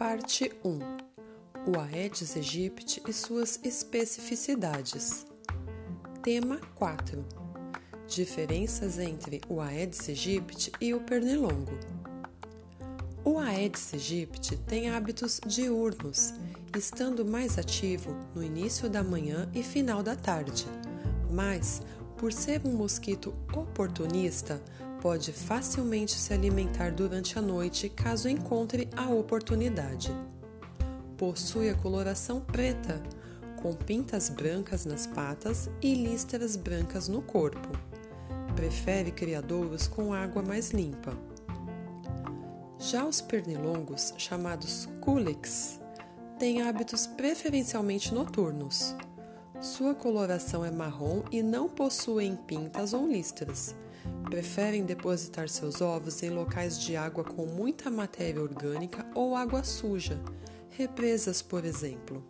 Parte 1 O Aedes aegypti e suas especificidades. Tema 4 Diferenças entre o Aedes aegypti e o pernilongo. O Aedes aegypti tem hábitos diurnos, estando mais ativo no início da manhã e final da tarde, mas, por ser um mosquito oportunista, pode facilmente se alimentar durante a noite caso encontre a oportunidade. Possui a coloração preta, com pintas brancas nas patas e listras brancas no corpo. Prefere criadouros com água mais limpa. Já os pernilongos, chamados culex, têm hábitos preferencialmente noturnos. Sua coloração é marrom e não possuem pintas ou listras Preferem depositar seus ovos em locais de água com muita matéria orgânica ou água suja, represas, por exemplo.